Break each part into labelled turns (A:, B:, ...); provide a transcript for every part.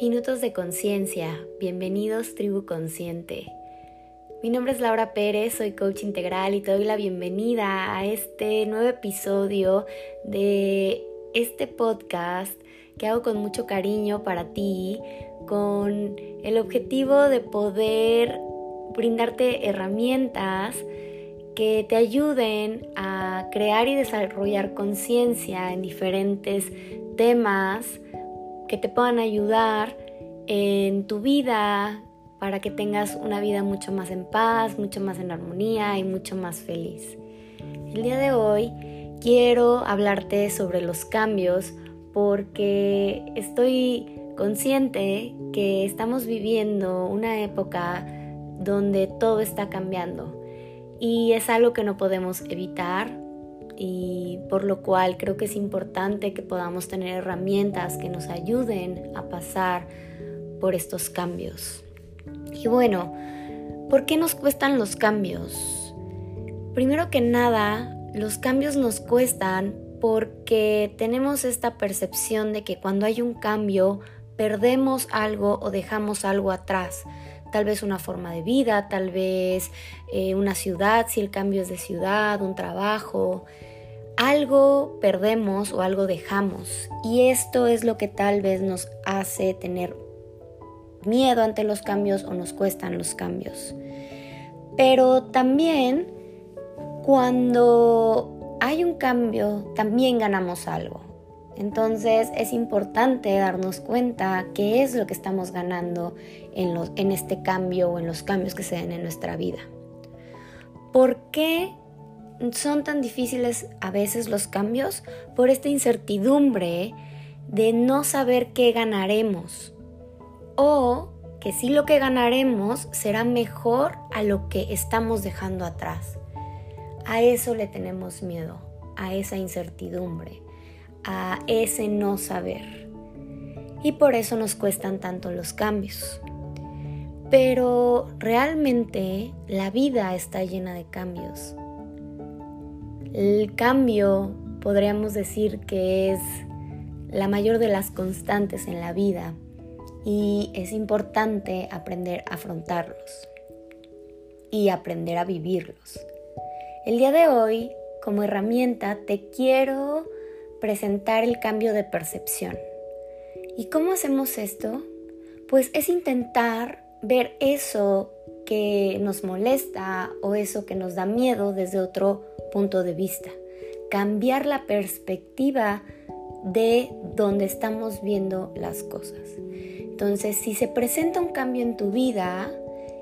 A: Minutos de conciencia, bienvenidos Tribu Consciente. Mi nombre es Laura Pérez, soy coach integral y te doy la bienvenida a este nuevo episodio de este podcast que hago con mucho cariño para ti, con el objetivo de poder brindarte herramientas que te ayuden a crear y desarrollar conciencia en diferentes temas que te puedan ayudar en tu vida para que tengas una vida mucho más en paz, mucho más en armonía y mucho más feliz. El día de hoy quiero hablarte sobre los cambios porque estoy consciente que estamos viviendo una época donde todo está cambiando y es algo que no podemos evitar, y por lo cual creo que es importante que podamos tener herramientas que nos ayuden a pasar por estos cambios. Y bueno, ¿por qué nos cuestan los cambios? Primero que nada, los cambios nos cuestan porque tenemos esta percepción de que cuando hay un cambio perdemos algo o dejamos algo atrás. Tal vez una forma de vida, tal vez eh, una ciudad, si el cambio es de ciudad, un trabajo algo perdemos o algo dejamos. Y esto es lo que tal vez nos hace tener miedo ante los cambios o nos cuestan los cambios. Pero también cuando hay un cambio, también ganamos algo. Entonces es importante darnos cuenta qué es lo que estamos ganando en, en este cambio o en los cambios que se den en nuestra vida. ¿Por qué son tan difíciles a veces los cambios por esta incertidumbre de no saber qué ganaremos o que si lo que ganaremos será mejor a lo que estamos dejando atrás. A eso le tenemos miedo, a esa incertidumbre, a ese no saber. Y por eso nos cuestan tanto los cambios. Pero realmente la vida está llena de cambios el cambio podríamos decir que es la mayor de las constantes en la vida y es importante aprender a afrontarlos y aprender a vivirlos. El día de hoy, como herramienta, te quiero presentar el cambio de percepción. ¿Y cómo hacemos esto? Pues es intentar ver eso que nos molesta o eso que nos da miedo desde otro punto de vista, cambiar la perspectiva de donde estamos viendo las cosas. Entonces, si se presenta un cambio en tu vida,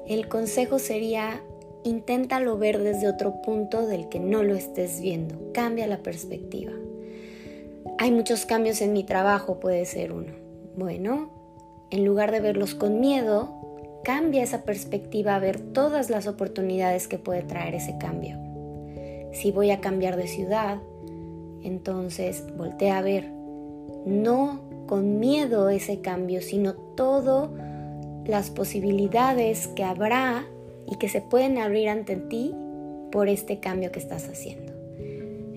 A: el consejo sería inténtalo ver desde otro punto del que no lo estés viendo. Cambia la perspectiva. Hay muchos cambios en mi trabajo, puede ser uno. Bueno, en lugar de verlos con miedo, cambia esa perspectiva a ver todas las oportunidades que puede traer ese cambio. Si voy a cambiar de ciudad, entonces voltea a ver, no con miedo ese cambio, sino todo las posibilidades que habrá y que se pueden abrir ante ti por este cambio que estás haciendo.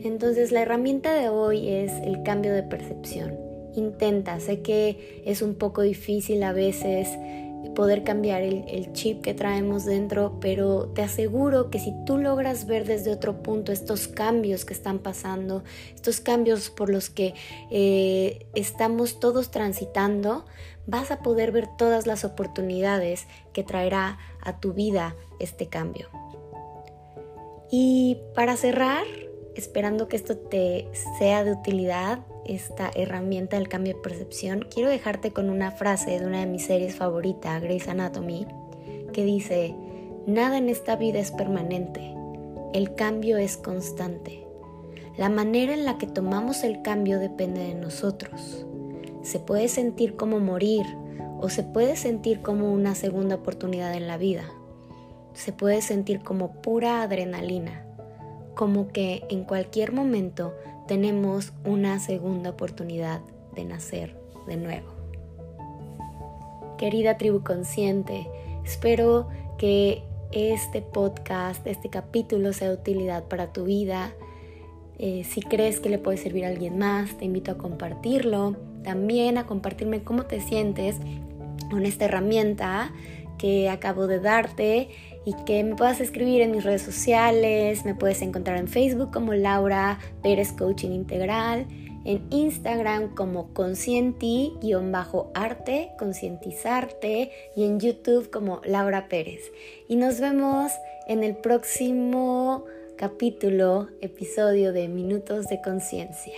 A: Entonces la herramienta de hoy es el cambio de percepción. Intenta, sé que es un poco difícil a veces poder cambiar el, chip que traemos dentro, pero te aseguro que si tú logras ver desde otro punto estos cambios que están pasando, estos cambios por los que eh, estamos todos transitando, vas a poder ver todas las oportunidades que traerá a tu vida este cambio. Y para cerrar, esperando que esto te sea de utilidad, esta herramienta del cambio de percepción, quiero dejarte con una frase de una de mis series favoritas, Grey's Anatomy, que dice, nada en esta vida es permanente, el cambio es constante. La manera en la que tomamos el cambio depende de nosotros. Se puede sentir como morir o se puede sentir como una segunda oportunidad en la vida. Se puede sentir como pura adrenalina, como que en cualquier momento tenemos una segunda oportunidad de nacer de nuevo. Querida tribu consciente, espero que este podcast, este capítulo sea de utilidad para tu vida. Eh, si crees que le puede servir a alguien más, te invito a compartirlo. También a compartirme cómo te sientes con esta herramienta que acabo de darte y que me puedas escribir en mis redes sociales, me puedes encontrar en Facebook como Laura Pérez Coaching Integral, en Instagram como conscienti-arte, concientizarte y en YouTube como Laura Pérez. Y nos vemos en el próximo capítulo, episodio de Minutos de Conciencia.